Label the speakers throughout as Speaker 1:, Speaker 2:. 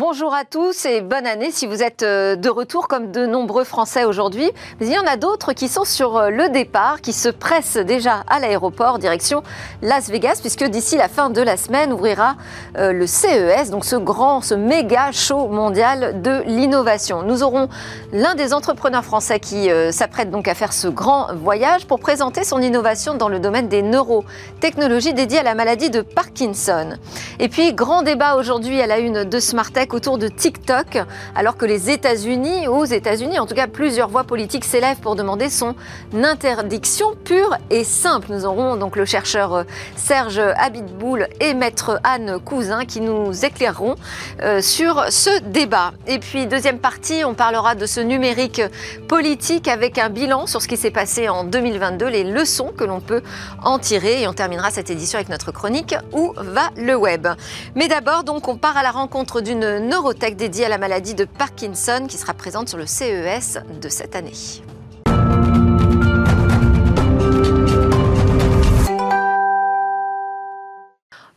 Speaker 1: Bonjour à tous et bonne année si vous êtes euh, de retour comme de nombreux Français aujourd'hui. Mais il y en a d'autres qui sont sur euh, le départ, qui se pressent déjà à l'aéroport direction Las Vegas, puisque d'ici la fin de la semaine ouvrira euh, le CES, donc ce grand, ce méga show mondial de l'innovation. Nous aurons l'un des entrepreneurs français qui s'apprête donc à faire ce grand voyage pour présenter son innovation dans le domaine des neurotechnologies dédiées à la maladie de Parkinson. Et puis, grand débat aujourd'hui à la une de Smart autour de TikTok, alors que les États-Unis, aux États-Unis, en tout cas plusieurs voix politiques s'élèvent pour demander son interdiction pure et simple. Nous aurons donc le chercheur euh, Serge Abitboul et maître Anne Cousin qui nous éclaireront euh, sur ce débat. Et puis deuxième partie, on parlera de ce numérique politique avec un bilan sur ce qui s'est passé en 2022, les leçons que l'on peut en tirer et on terminera cette édition avec notre chronique Où va le web? Mais d'abord donc on part à la rencontre d'une neurotech dédiée à la maladie de Parkinson qui sera présente sur le CES de cette année.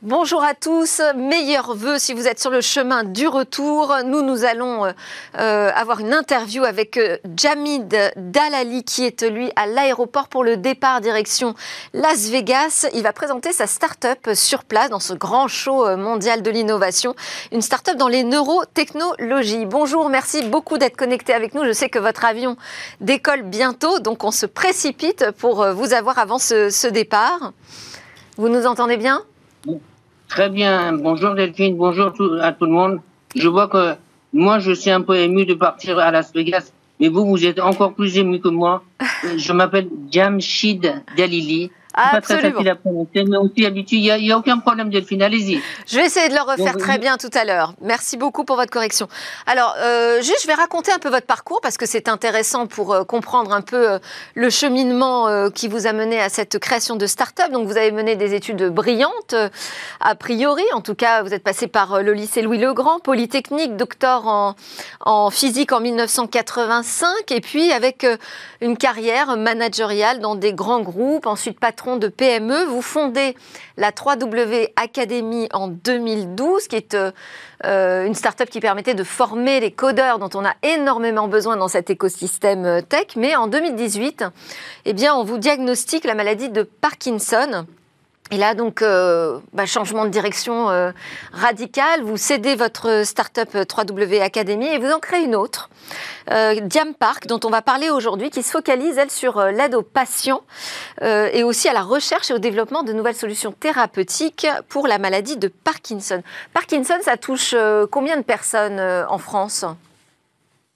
Speaker 1: Bonjour à tous, meilleurs vœux si vous êtes sur le chemin du retour. Nous, nous allons euh, euh, avoir une interview avec euh, Jamid Dalali qui est lui à l'aéroport pour le départ direction Las Vegas. Il va présenter sa start-up sur place dans ce grand show mondial de l'innovation, une start-up dans les neurotechnologies. Bonjour, merci beaucoup d'être connecté avec nous. Je sais que votre avion décolle bientôt, donc on se précipite pour vous avoir avant ce, ce départ. Vous nous entendez bien?
Speaker 2: Très bien. Bonjour Delphine, bonjour à tout le monde. Je vois que moi, je suis un peu ému de partir à Las Vegas, mais vous, vous êtes encore plus ému que moi. Je m'appelle Jamshid Dalili.
Speaker 1: Absolument.
Speaker 2: Pas très mais aussi habitué. Il n'y a, aucun problème, Delphine. Allez-y.
Speaker 1: Je vais essayer de le refaire très bien tout à l'heure. Merci beaucoup pour votre correction. Alors, euh, juste, je vais raconter un peu votre parcours parce que c'est intéressant pour euh, comprendre un peu euh, le cheminement qui vous a mené à cette création de start-up. Donc, vous avez mené des études brillantes, a priori. En tout cas, vous êtes passé par le lycée Louis-le-Grand, Polytechnique, docteur en, en physique en 1985, et puis avec une carrière managériale dans des grands groupes, ensuite patron de PME. Vous fondez la 3W Academy en 2012, qui est euh, une start-up qui permettait de former les codeurs dont on a énormément besoin dans cet écosystème euh, tech. Mais en 2018, eh bien, on vous diagnostique la maladie de Parkinson. Et là, donc, euh, bah, changement de direction euh, radical. Vous cédez votre start-up 3W euh, Academy et vous en créez une autre, euh, Diam Park, dont on va parler aujourd'hui, qui se focalise, elle, sur l'aide aux patients et aussi à la recherche et au développement de nouvelles solutions thérapeutiques pour la maladie de Parkinson. Parkinson, ça touche combien de personnes en France?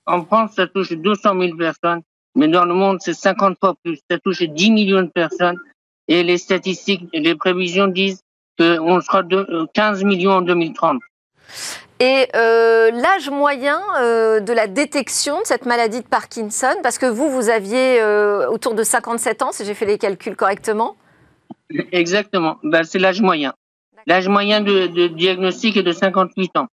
Speaker 2: En France, ça touche 200 000 personnes, mais dans le monde, c'est 50 fois plus. Ça touche 10 millions de personnes et les statistiques, les prévisions disent qu'on sera de 15 euh, millions en 2030.
Speaker 1: Et euh, l'âge moyen euh, de la détection de cette maladie de Parkinson, parce que vous, vous aviez euh, autour de 57 ans, si j'ai fait les calculs correctement
Speaker 2: Exactement, ben, c'est l'âge moyen. L'âge moyen de, de diagnostic est de 58 ans.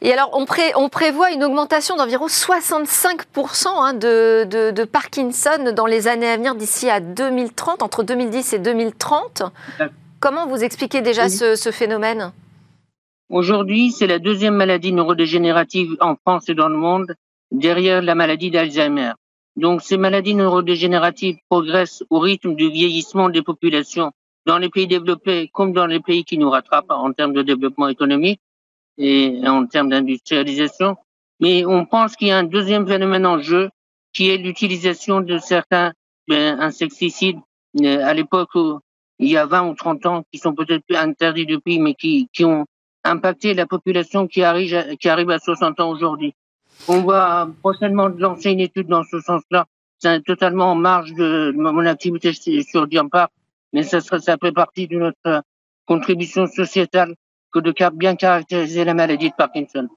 Speaker 1: Et alors, on, on prévoit une augmentation d'environ 65% hein, de, de, Parkinson dans les années à venir d'ici à 2030, entre 2010 et 2030. Comment vous expliquez déjà ce, ce phénomène?
Speaker 2: Aujourd'hui, c'est la deuxième maladie neurodégénérative en France et dans le monde, derrière la maladie d'Alzheimer. Donc, ces maladies neurodégénératives progressent au rythme du vieillissement des populations dans les pays développés comme dans les pays qui nous rattrapent en termes de développement économique et en termes d'industrialisation. Mais on pense qu'il y a un deuxième phénomène en jeu qui est l'utilisation de certains ben, insecticides euh, à l'époque il y a 20 ou 30 ans qui sont peut-être interdits depuis, mais qui, qui ont impacté la population qui arrive, qui arrive à 60 ans aujourd'hui. On va prochainement lancer une étude dans ce sens-là. C'est totalement en marge de mon activité sur Diampar, mais ça, ça fait partie de notre contribution sociétale que de bien caractériser la maladie de Parkinson.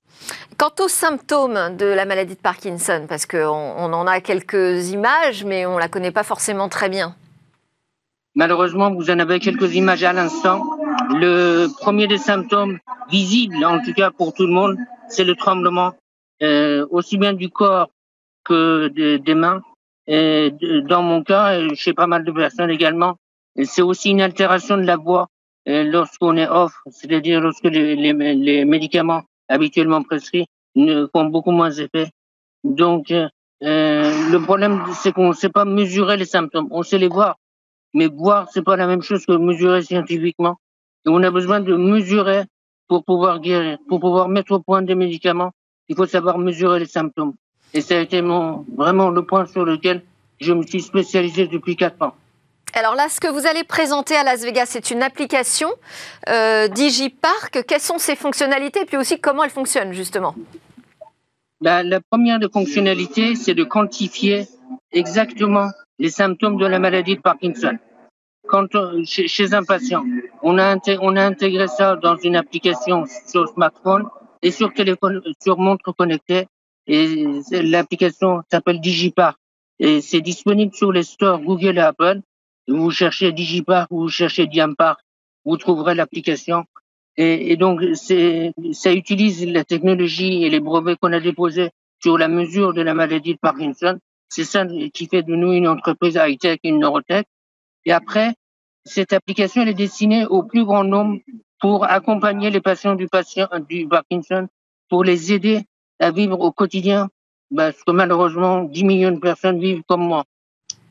Speaker 1: Quant aux symptômes de la maladie de Parkinson, parce qu'on on en a quelques images, mais on ne la connaît pas forcément très bien.
Speaker 2: Malheureusement, vous en avez quelques images à l'instant. Le premier des symptômes visibles, en tout cas pour tout le monde, c'est le tremblement, euh, aussi bien du corps que des mains. Et dans mon cas, chez pas mal de personnes également, c'est aussi une altération de la voix lorsqu'on est off, c'est-à-dire lorsque les, les, les, médicaments habituellement prescrits ne font beaucoup moins effet. Donc, euh, le problème, c'est qu'on ne sait pas mesurer les symptômes. On sait les voir, mais voir, c'est pas la même chose que mesurer scientifiquement. Et on a besoin de mesurer pour pouvoir guérir, pour pouvoir mettre au point des médicaments. Il faut savoir mesurer les symptômes. Et ça a été mon, vraiment le point sur lequel je me suis spécialisé depuis quatre ans.
Speaker 1: Alors là, ce que vous allez présenter à Las Vegas, c'est une application euh, DigiPark. Quelles sont ses fonctionnalités et puis aussi comment elle fonctionne justement?
Speaker 2: La, la première des fonctionnalités, c'est de quantifier exactement les symptômes de la maladie de Parkinson. Euh, chez, un patient, on a, on a intégré ça dans une application sur smartphone et sur téléphone, sur montre connectée. Et l'application s'appelle DigiPark et c'est disponible sur les stores Google et Apple. Vous cherchez DigiPark ou vous cherchez Diampark, vous trouverez l'application. Et, et, donc, ça utilise la technologie et les brevets qu'on a déposés sur la mesure de la maladie de Parkinson c'est ça qui fait de nous une entreprise high-tech, une neurotech. Et après, cette application elle est destinée au plus grand nombre pour accompagner les patients du patient du Parkinson, pour les aider à vivre au quotidien, parce que malheureusement, 10 millions de personnes vivent comme moi.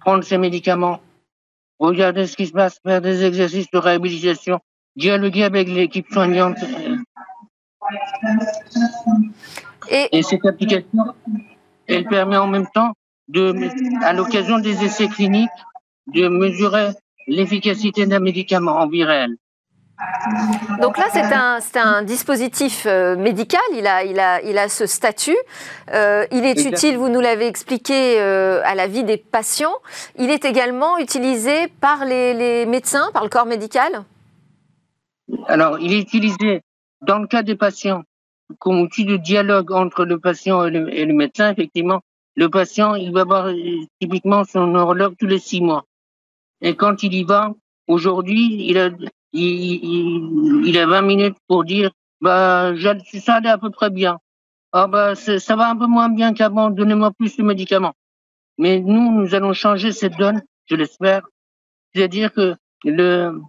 Speaker 2: Prendre ces médicaments, regarder ce qui se passe, faire des exercices de réhabilitation, dialoguer avec l'équipe soignante. Et, Et cette application, elle permet en même temps de, à l'occasion des essais cliniques, de mesurer l'efficacité d'un médicament en vie réelle.
Speaker 1: Donc là, c'est un, un, dispositif euh, médical, il a, il, a, il a ce statut. Euh, il est utile, vous nous l'avez expliqué, euh, à la vie des patients. Il est également utilisé par les, les, médecins, par le corps médical?
Speaker 2: Alors, il est utilisé dans le cas des patients comme outil de dialogue entre le patient et le, et le médecin, effectivement, le patient, il va voir typiquement son neurologue tous les six mois. Et quand il y va, aujourd'hui, il a, il, il, a 20 minutes pour dire, bah, ça allait à peu près bien. Ah, bah, ça va un peu moins bien qu'avant, donnez-moi plus de médicaments. Mais nous, nous allons changer cette donne, je l'espère. C'est-à-dire que le,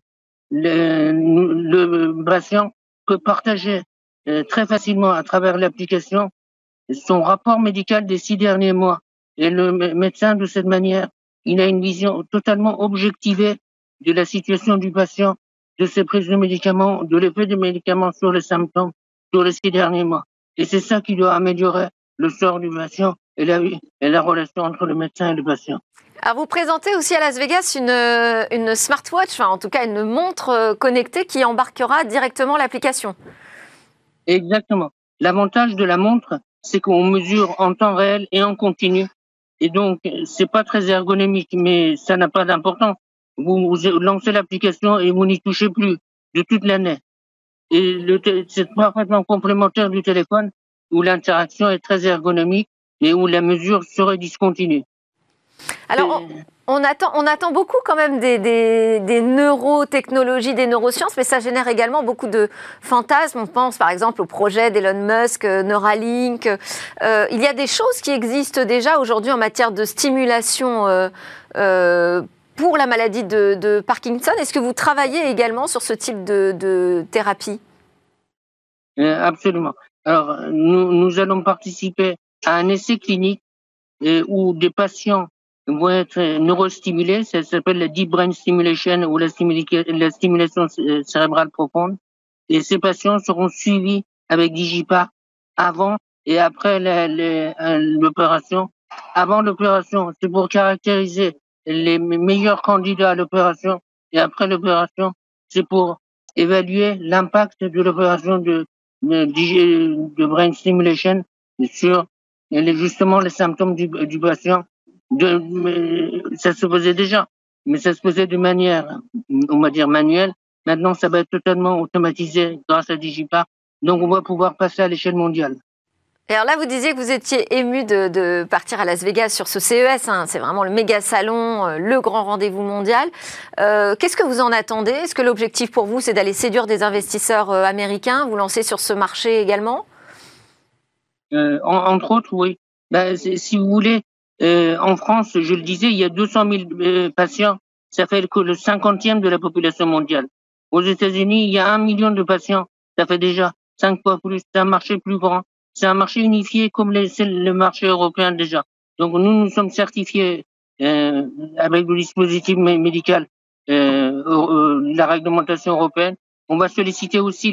Speaker 2: le, le patient peut partager euh, très facilement à travers l'application son rapport médical des six derniers mois. Et le médecin, de cette manière, il a une vision totalement objectivée de la situation du patient, de ses prises de médicaments, de l'effet des médicaments sur les symptômes sur les six derniers mois. Et c'est ça qui doit améliorer le sort du patient et la, et la relation entre le médecin et le patient.
Speaker 1: Alors vous présentez aussi à Las Vegas une, une smartwatch, enfin en tout cas une montre connectée qui embarquera directement l'application.
Speaker 2: Exactement. L'avantage de la montre, c'est qu'on mesure en temps réel et en continu. Et donc, c'est pas très ergonomique, mais ça n'a pas d'importance. Vous, vous, lancez l'application et vous n'y touchez plus de toute l'année. Et c'est parfaitement complémentaire du téléphone où l'interaction est très ergonomique et où la mesure serait discontinue.
Speaker 1: Alors, on attend, on attend beaucoup quand même des, des, neurotechnologies, des neurosciences, mais ça génère également beaucoup de fantasmes. On pense par exemple au projet d'Elon Musk, euh, Neuralink. Euh, il y a des choses qui existent déjà aujourd'hui en matière de stimulation euh, pour la maladie de, Parkinson. Est-ce que vous travaillez également sur ce type de, thérapie?
Speaker 2: Absolument. Alors, nous, allons participer à un essai clinique où des patients vont être neurostimulés. Ça s'appelle la deep brain stimulation ou la, stimulation cérébrale profonde. Et ces patients seront suivis avec Digipa avant et après l'opération. Avant l'opération, c'est pour caractériser les meilleurs candidats à l'opération. Et après l'opération, c'est pour évaluer l'impact de l'opération de, de, de, brain stimulation sur justement les symptômes du, du patient ça se faisait déjà, mais ça se faisait de manière, on va dire manuelle. Maintenant, ça va être totalement automatisé grâce à Digipark. Donc, on va pouvoir passer à l'échelle mondiale.
Speaker 1: Alors là, vous disiez que vous étiez ému de, partir à Las Vegas sur ce CES. Hein. C'est vraiment le méga salon, euh, le grand rendez-vous mondial. Euh, Qu'est-ce que vous en attendez? Est-ce que l'objectif pour vous, c'est d'aller séduire des investisseurs euh, américains, vous lancer sur ce marché également?
Speaker 2: Entre autres, oui. Ben, si vous voulez, en France, je le disais, il y a 200 000 euh, patients. Ça fait que le cinquantième de la population mondiale. Aux États-Unis, il y a un million de patients. Ça fait déjà cinq fois plus. C'est un marché plus grand. C'est un marché unifié comme les, le marché européen déjà. Donc nous, nous sommes certifiés euh, avec le dispositif médical, euh, euh, la réglementation européenne. On va solliciter aussi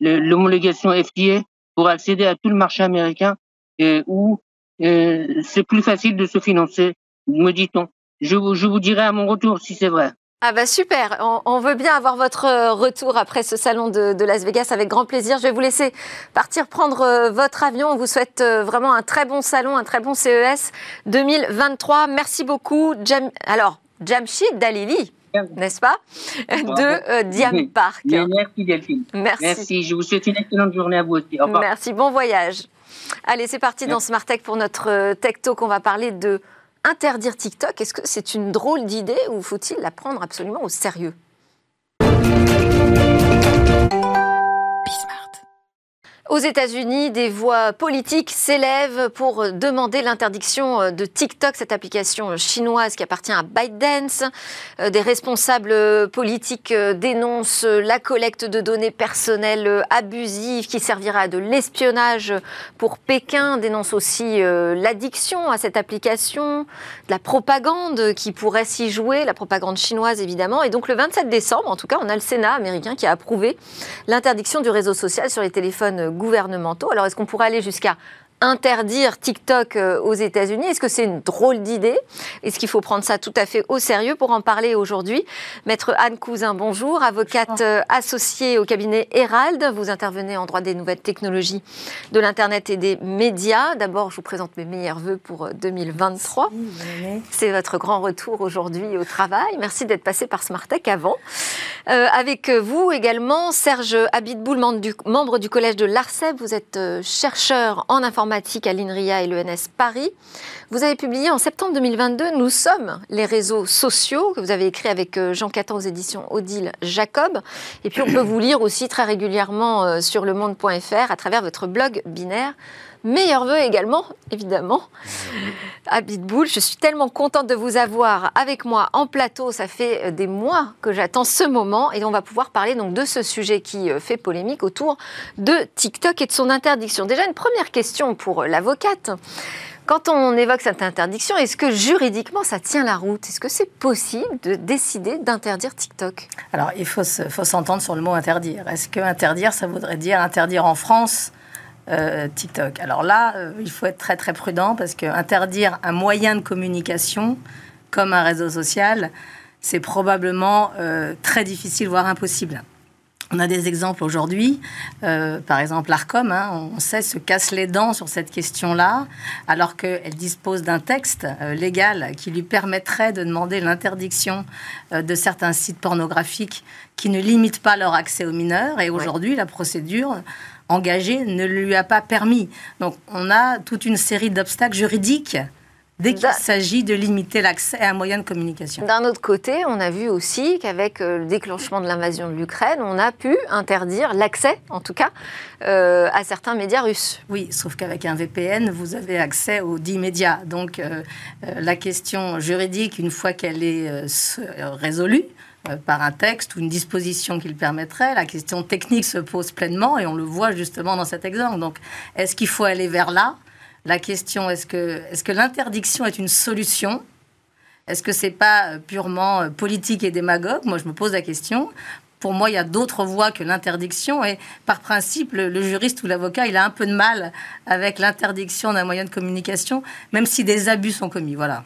Speaker 2: l'homologation FDA pour accéder à tout le marché américain et où euh, c'est plus facile de se financer, me dit-on. Je, je vous dirai à mon retour si c'est vrai.
Speaker 1: Ah bah super, on, veut bien avoir votre euh, retour après ce salon de, Las Vegas avec grand plaisir. Je vais vous laisser partir prendre euh, votre avion. On vous souhaite euh, vraiment un très bon salon, un très bon CES 2023. Merci beaucoup. Jam... Alors, Jamshid Dalili, n'est-ce pas? De Diam Park.
Speaker 2: Merci Delphine. Merci. Merci. Je vous souhaite une excellente journée à vous aussi. Au
Speaker 1: Merci, bon voyage. Allez, c'est parti dans Smart Tech pour notre Tech Talk. On va parler de interdire TikTok, est-ce que c'est une drôle d'idée ou faut-il la prendre absolument au sérieux? Aux États-Unis, des voix politiques s'élèvent pour demander l'interdiction de TikTok, cette application chinoise qui appartient à ByteDance. Euh, des responsables politiques dénoncent la collecte de données personnelles abusives qui servira à de l'espionnage pour Pékin, dénoncent aussi euh, l'addiction à cette application, de la propagande qui pourrait s'y jouer, la propagande chinoise évidemment. Et donc le 27 décembre, en tout cas, on a le Sénat américain qui a approuvé l'interdiction du réseau social sur les téléphones gouvernementaux. Alors, est-ce qu'on pourrait aller jusqu'à interdire TikTok euh, aux États-Unis Est-ce que c'est une drôle d'idée? Est-ce qu'il faut prendre ça tout à fait au sérieux pour en parler aujourd'hui? Maître Anne Cousin, bonjour, avocate euh, associée au cabinet Herald. Vous intervenez en droit des nouvelles technologies de l'Internet et des médias. D'abord, je vous présente mes meilleurs voeux pour 2023. Euh, c'est votre grand retour aujourd'hui au travail. Merci d'être passé par Smartech avant. avec vous également, Serge Abitboul, membre du, collège de l'ARCEP. Vous êtes chercheur en informatique à l'INRIA et l'ENS Paris. Vous avez publié en septembre 2022 Nous sommes les réseaux sociaux, que vous avez écrit avec euh, Jean Caton aux éditions Odile Jacob. Et puis on peut vous lire aussi très régulièrement euh, sur le monde.fr à travers votre blog binaire Meilleurs voeux également, évidemment, à Bitbull. Je suis tellement contente de vous avoir avec moi en plateau. Ça fait euh, des mois que j'attends ce moment et on va pouvoir parler donc de ce sujet qui euh, fait polémique autour de TikTok et de son interdiction. Déjà une première question pour euh, l'avocate. Quand on évoque cette interdiction, est-ce que juridiquement ça tient la route? Est-ce que c'est possible de décider d'interdire TikTok?
Speaker 3: Alors il faut s'entendre sur le mot interdire. Est-ce que interdire, ça voudrait dire interdire en France euh, TikTok. Alors là, euh, il faut être très très prudent parce que interdire un moyen de communication comme un réseau social, c'est probablement euh, très difficile, voire impossible. On a des exemples aujourd'hui. par exemple, l'ARCOM, hein, on sait, se casse les dents sur cette question-là, alors qu'elle dispose d'un texte légal qui lui permettrait de demander l'interdiction de certains sites pornographiques qui ne limitent pas leur accès aux mineurs. Et aujourd'hui, la procédure engagé ne lui a pas permis. Donc on a toute une série d'obstacles juridiques dès qu'il s'agit de limiter l'accès à un moyen de communication.
Speaker 1: D'un autre côté, on a vu aussi qu'avec euh, le déclenchement de l'invasion de l'Ukraine, on a pu interdire l'accès, en tout cas, euh, à certains médias russes.
Speaker 3: Oui, sauf qu'avec un VPN, vous avez accès aux 10 médias. Donc euh, la question juridique, une fois qu'elle est résolue, par un texte ou une disposition qui le permettrait. La question technique se pose pleinement et on le voit justement dans cet exemple. Donc, est-ce qu'il faut aller vers là? La question, est-ce que, est que l'interdiction est une solution? Est-ce que c'est pas purement euh, politique et démagogue? Moi, je me pose la question. Pour moi, il y a d'autres voies que l'interdiction. Et par principe, le juriste ou l'avocat, il a un peu de mal avec l'interdiction d'un moyen de communication, même si des abus sont commis. Voilà.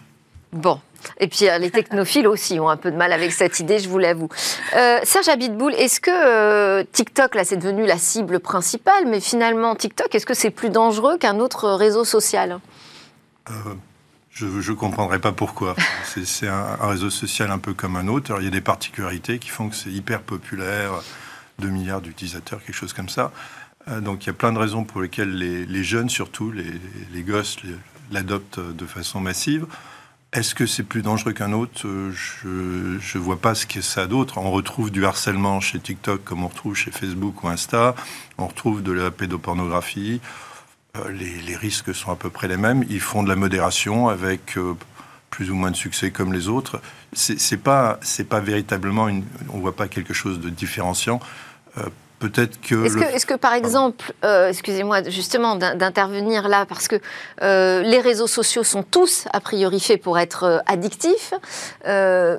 Speaker 1: Bon. Et puis euh, les technophiles aussi ont un peu de mal avec cette idée, je vous l'avoue. Euh, Serge Abitboul, est-ce que euh, TikTok, là, c'est devenu la cible principale, mais finalement, TikTok, est-ce que c'est plus dangereux qu'un autre réseau social?
Speaker 4: Je ne comprendrais pas pourquoi. C'est un, réseau social un peu comme un autre. Il y a des particularités qui font que c'est hyper populaire, 2 milliards d'utilisateurs, quelque chose comme ça. donc, il y a plein de raisons pour lesquelles les, jeunes, surtout, les gosses, l'adoptent de façon massive. Est-ce que c'est plus dangereux qu'un autre? Euh, Je ne vois pas ce que ça d'autre. On retrouve du harcèlement chez TikTok comme on retrouve chez Facebook ou Insta. On retrouve de la pédopornographie. Euh, les, risques sont à peu près les mêmes. Ils font de la modération avec euh, plus ou moins de succès comme les autres. C'est pas pas véritablement une, on voit pas quelque chose de différenciant. Peut-être que...
Speaker 1: Est-ce que, est que, par exemple, euh, excusez-moi justement d'intervenir là, parce que euh, les réseaux sociaux sont tous, a priori, faits pour être euh, addictifs.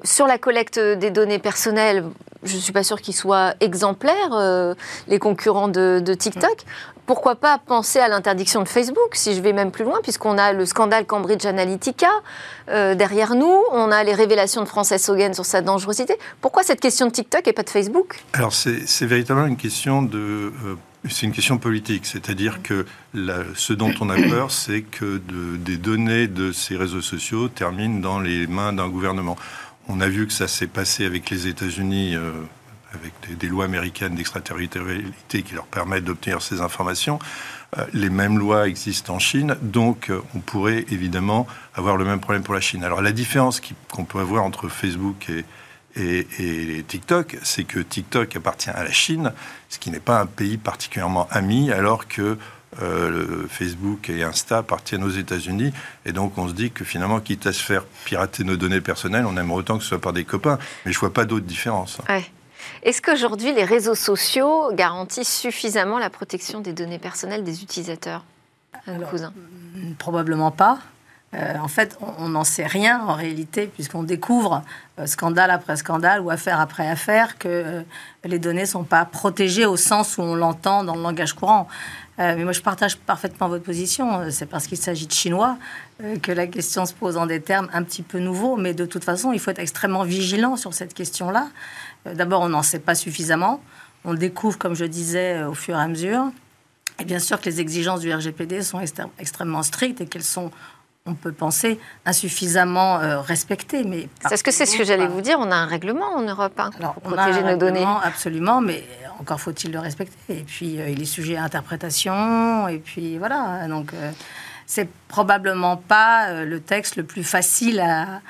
Speaker 1: sur la collecte des données personnelles, je ne suis pas sûre qu'ils soient exemplaires, les concurrents de, de TikTok pourquoi pas penser à l'interdiction de Facebook, si je vais même plus loin, puisqu'on a le scandale Cambridge Analytica euh, derrière nous, on a les révélations de Frances Hogan sur sa dangerosité. Pourquoi cette question de TikTok et pas de Facebook?
Speaker 4: Alors c'est véritablement une question de... Euh, c'est une question politique, c'est-à-dire que ce dont on a peur, c'est que des données de ces réseaux sociaux terminent dans les mains d'un gouvernement. On a vu que ça s'est passé avec les États-Unis. Euh, avec des, lois américaines d'extraterritorialité qui leur permettent d'obtenir ces informations. Euh, les mêmes lois existent en Chine, donc euh, on pourrait évidemment avoir le même problème pour la Chine. Alors la différence qu'on peut avoir entre Facebook et, TikTok, c'est que TikTok appartient à la Chine, ce qui n'est pas un pays particulièrement ami, alors que euh, Facebook et Insta appartiennent aux États-Unis. Et donc, on se dit que finalement, quitte à se faire pirater nos données personnelles, on aimerait autant que ce soit par des copains. Mais je vois pas d'autre différence.
Speaker 1: Ouais. Est-ce qu'aujourd'hui, les réseaux sociaux garantissent suffisamment la protection des données personnelles des utilisateurs cousin
Speaker 3: mm, Probablement pas. Euh, en fait, on n'en sait rien en réalité, puisqu'on découvre euh, scandale après scandale ou affaire après affaire que euh, les données ne sont pas protégées au sens où on l'entend dans le langage courant. mais moi, je partage parfaitement votre position. C'est parce qu'il s'agit de Chinois que la question se pose en des termes un petit peu nouveaux. Mais de toute façon, il faut être extrêmement vigilant sur cette question-là. Euh, d'abord, on n'en sait pas suffisamment. On le découvre, comme je disais, euh, au fur et à mesure. Et bien sûr que les exigences du RGPD sont extrêmement strictes et qu'elles sont, on peut penser, insuffisamment euh, respectées. Mais
Speaker 1: Est-ce que c'est ce que j'allais vous dire On a un règlement en Europe hein,
Speaker 3: Alors, pour protéger nos données. Absolument, mais encore faut-il le respecter. Et puis, il est sujet à interprétation. Et puis, voilà. Donc, c'est probablement pas le texte le plus facile à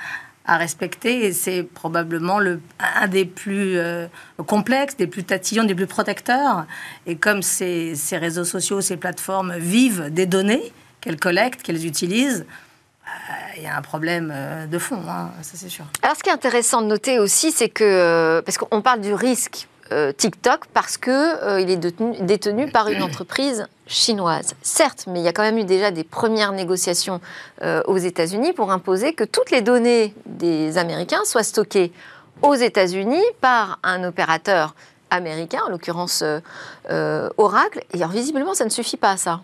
Speaker 3: à respecter et c'est probablement le, un des plus euh, complexes, des plus tatillons, des plus protecteurs. Et comme ces, ces, réseaux sociaux, ces plateformes vivent des données qu'elles collectent, qu'elles utilisent, euh, il y a un problème euh, de fond, hein, ça c'est sûr.
Speaker 1: Alors ce qui est intéressant de noter aussi, c'est que, parce qu'on parle du risque TikTok parce qu'il il est détenu par une entreprise chinoise. Certes, mais il y a quand même eu déjà des premières négociations euh, aux États-Unis pour imposer que toutes les données des Américains soient stockées aux États-Unis par un opérateur américain, en l'occurrence euh, euh, Oracle. Et alors, visiblement, ça ne suffit pas à ça.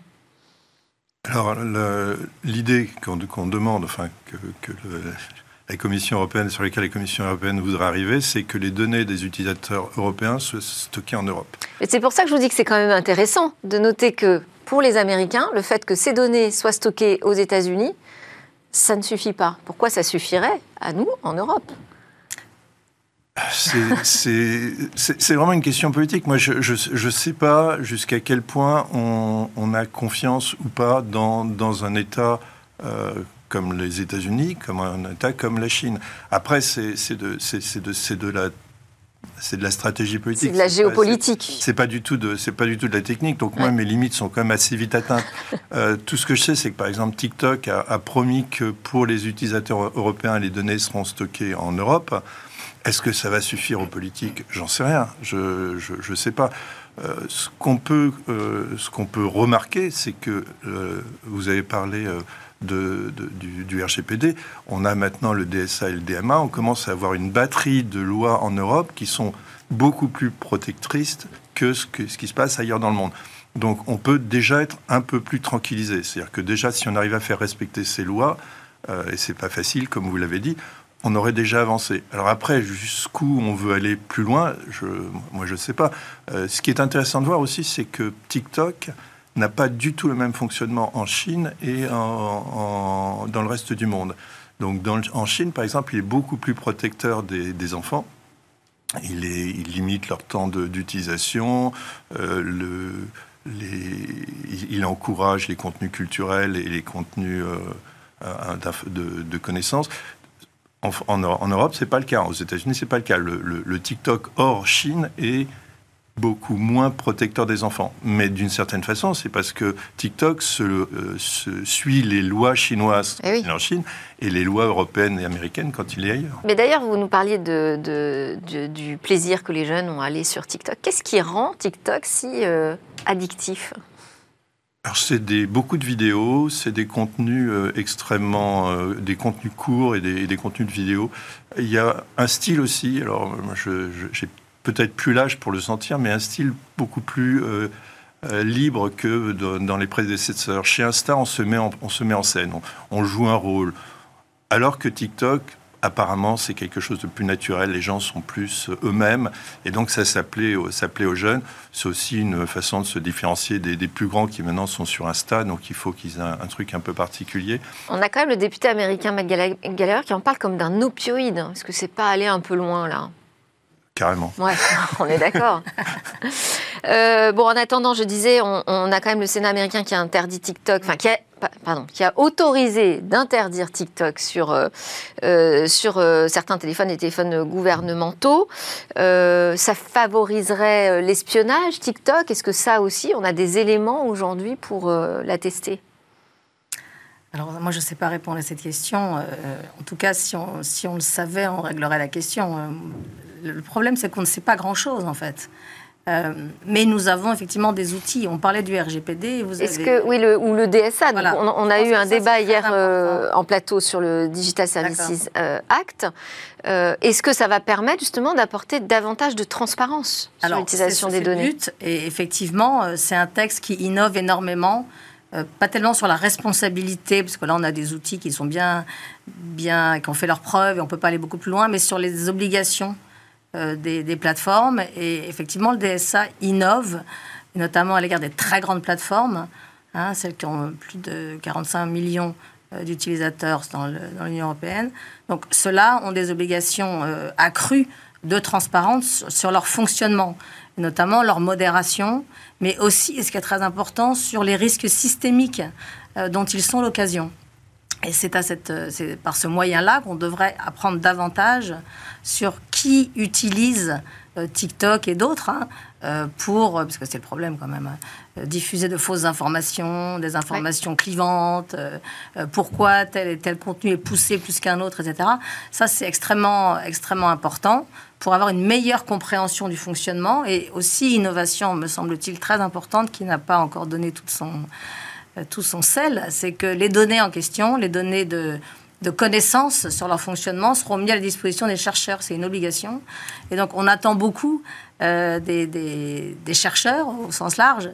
Speaker 4: Alors, l'idée qu'on demande, enfin, que, que la Commission européenne, sur lesquelles la Commission européenne voudrait arriver, c'est que les données des utilisateurs européens soient stockées en Europe.
Speaker 1: C'est pour ça que je vous dis que c'est quand même intéressant de noter que pour les Américains, le fait que ces données soient stockées aux États-Unis, ça ne suffit pas. Pourquoi ça suffirait à nous en Europe?
Speaker 4: C'est vraiment une question politique. Moi, je ne sais pas jusqu'à quel point on, a confiance ou pas dans, dans un État euh, comme les États-Unis, comme un État comme la Chine. Après, c'est de, de, de la c'est de la stratégie politique.
Speaker 1: C'est de la géopolitique.
Speaker 4: C'est pas du tout de, c'est pas du tout de la technique. Donc moi, mes limites sont quand même assez vite atteintes. Euh, tout ce que je sais, c'est que par exemple TikTok a, promis que pour les utilisateurs européens, les données seront stockées en Europe. Est-ce que ça va suffire aux politiques? J'en sais rien. Je, je, sais pas. Euh, ce qu'on peut, euh, ce qu'on peut remarquer, c'est que vous avez parlé du, RGPD. On a maintenant le DSA et le DMA. On commence à avoir une batterie de lois en Europe qui sont beaucoup plus protectrices que ce, que, ce qui se passe ailleurs dans le monde. Donc on peut déjà être un peu plus tranquillisé. C'est-à-dire que déjà, si on arrive à faire respecter ces lois, euh, et c'est pas facile, comme vous l'avez dit, on aurait déjà avancé. Alors après, jusqu'où on veut aller plus loin, je, moi je ne sais pas. Euh, ce qui est intéressant de voir aussi, c'est que TikTok n'a pas du tout le même fonctionnement en Chine et dans le reste du monde. Donc en Chine, par exemple, il est beaucoup plus protecteur des, enfants. Il, limite leur temps d'utilisation, euh, il, encourage les contenus culturels et les contenus euh, de, connaissances. En, en, Europe, c'est pas le cas. Aux États-Unis, c'est pas le cas. Le, TikTok hors Chine est beaucoup moins protecteur des enfants. Mais d'une certaine façon, c'est parce que TikTok se, euh, suit les lois chinoises
Speaker 1: eh
Speaker 4: en Chine et les lois européennes et américaines quand il est ailleurs.
Speaker 1: Mais d'ailleurs, vous nous parliez de, du plaisir que les jeunes ont à aller sur TikTok. Qu'est-ce qui rend TikTok si euh, addictif?
Speaker 4: Alors c'est des, beaucoup de vidéos, c'est des contenus euh, extrêmement, des contenus courts et des, des, contenus de vidéos. Il y a un style aussi. Alors moi, je, j'ai peut-être plus l'âge pour le sentir, mais un style beaucoup plus euh, euh, libre que dans les prédécesseurs. Chez Insta, on se met en, on se met en scène, on, joue un rôle. Alors que TikTok, apparemment, c'est quelque chose de plus naturel. Les gens sont plus eux-mêmes. Et donc, ça s'appelait, aux jeunes. C'est aussi une façon de se différencier des, plus grands qui maintenant sont sur Insta. Donc, il faut qu'ils aient un, truc un peu particulier.
Speaker 1: On a quand même le député américain Matt Gallagher qui en parle comme d'un opioïde. Est-ce que c'est pas aller un peu loin, là
Speaker 4: carrément.
Speaker 1: Ouais, on est d'accord. Euh, bon, en attendant, je disais, on, a quand même le Sénat américain qui a interdit TikTok, enfin qui a, pardon, qui a autorisé d'interdire TikTok sur, euh, euh, sur certains téléphones et téléphones gouvernementaux. ça favoriserait l'espionnage, TikTok? Est-ce que ça aussi, on a des éléments aujourd'hui pour l'attester
Speaker 3: alors moi, je ne sais pas répondre à cette question. en tout cas, si on, si on le savait, on réglerait la question le problème, c'est qu'on ne sait pas grand-chose, en fait. Euh, mais nous avons effectivement des outils. On parlait du RGPD.
Speaker 1: Est-ce que oui, le, ou le DSA. on, a eu un débat hier euh, en plateau sur le Digital Services euh, Act. Est-ce que ça va permettre justement d'apporter davantage de transparence sur l'utilisation des données?
Speaker 3: but, Et effectivement, c'est un texte qui innove énormément. Pas tellement sur la responsabilité, parce que là on a des outils qui sont bien, bien, qui ont fait leurs preuves et on peut pas aller beaucoup plus loin, mais sur les obligations euh, des, plateformes. Et effectivement, le DSA innove, notamment à l'égard des très grandes plateformes, hein, celles qui ont plus de 45 millions euh, d'utilisateurs dans l'Union européenne. Donc, ceux-là ont des obligations euh, accrues de transparence sur leur fonctionnement, notamment leur modération, mais aussi, et ce qui est très important, sur les risques systémiques dont ils sont l'occasion. Et c'est par ce moyen-là qu'on devrait apprendre davantage sur qui utilise euh, TikTok et d'autres hein, euh, pour, parce que c'est le problème quand même, hein, diffuser de fausses informations, des informations clivantes, euh, pourquoi tel et tel contenu est poussé plus qu'un autre, etc. Ça, c'est extrêmement, extrêmement important pour avoir une meilleure compréhension du fonctionnement et aussi innovation, me semble-t-il, très importante qui n'a pas encore donné toute son euh, tout son sel, c'est que les données en question, les données de, de connaissances sur leur fonctionnement seront mises à la disposition des chercheurs. C'est une obligation. Et donc, on attend beaucoup euh, des, des, des, chercheurs, au sens large,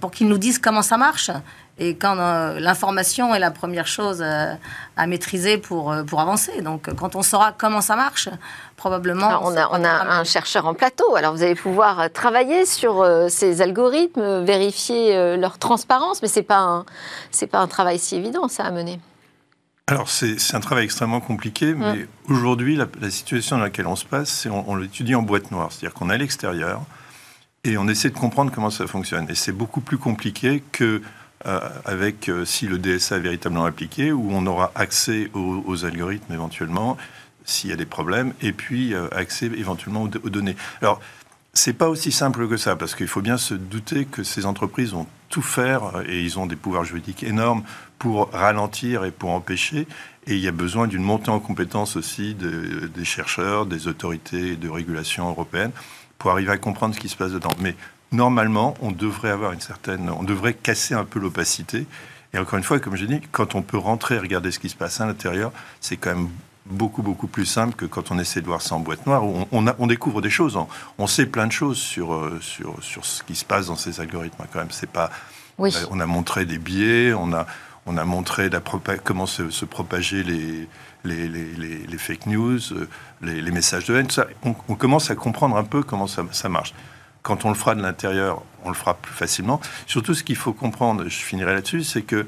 Speaker 3: pour qu'ils nous disent comment ça marche. Et quand euh, l'information est la première chose à maîtriser pour, pour avancer. Donc, quand on saura comment ça marche, probablement.
Speaker 1: on a, on a un chercheur en plateau. Alors, vous allez pouvoir travailler sur ces algorithmes, vérifier leur transparence, mais ce n'est pas, pas un travail si évident, ça, à mener.
Speaker 4: Alors, c'est un travail extrêmement compliqué, mais aujourd'hui, la, situation dans laquelle on se passe, c'est on, l'étudie en boîte noire. C'est-à-dire qu'on est à l'extérieur et on essaie de comprendre comment ça fonctionne. Et c'est beaucoup plus compliqué que euh, avec euh, si le DSA est véritablement appliqué, où on aura accès aux, algorithmes éventuellement, s'il y a des problèmes, et puis euh, accès éventuellement aux, aux données. Alors, c'est pas aussi simple que ça, parce qu'il faut bien se douter que ces entreprises vont tout faire, et ils ont des pouvoirs juridiques énormes pour ralentir et pour empêcher. Et il y a besoin d'une montée en compétence aussi des chercheurs, des autorités de régulation européennes, pour arriver à comprendre ce qui se passe dedans. Mais normalement, on devrait avoir une certaine, on devrait casser un peu l'opacité. Et encore une fois, comme je dis, quand on peut rentrer et regarder ce qui se passe à l'intérieur, c'est quand même beaucoup, beaucoup plus simple que quand on essaie de voir ça en boîte noire, où on, on, découvre des choses. On, sait plein de choses sur, euh, sur, sur ce qui se passe dans ces algorithmes. Quand même, c'est pas. Oui. On a montré des biais, on a, on a montré comment se, propager les, les, fake news, euh, les, messages de haine. Ça. On, commence à comprendre un peu comment ça, marche. Quand on le fera de l'intérieur, on le fera plus facilement. Surtout, ce qu'il faut comprendre, je finirai là-dessus, c'est que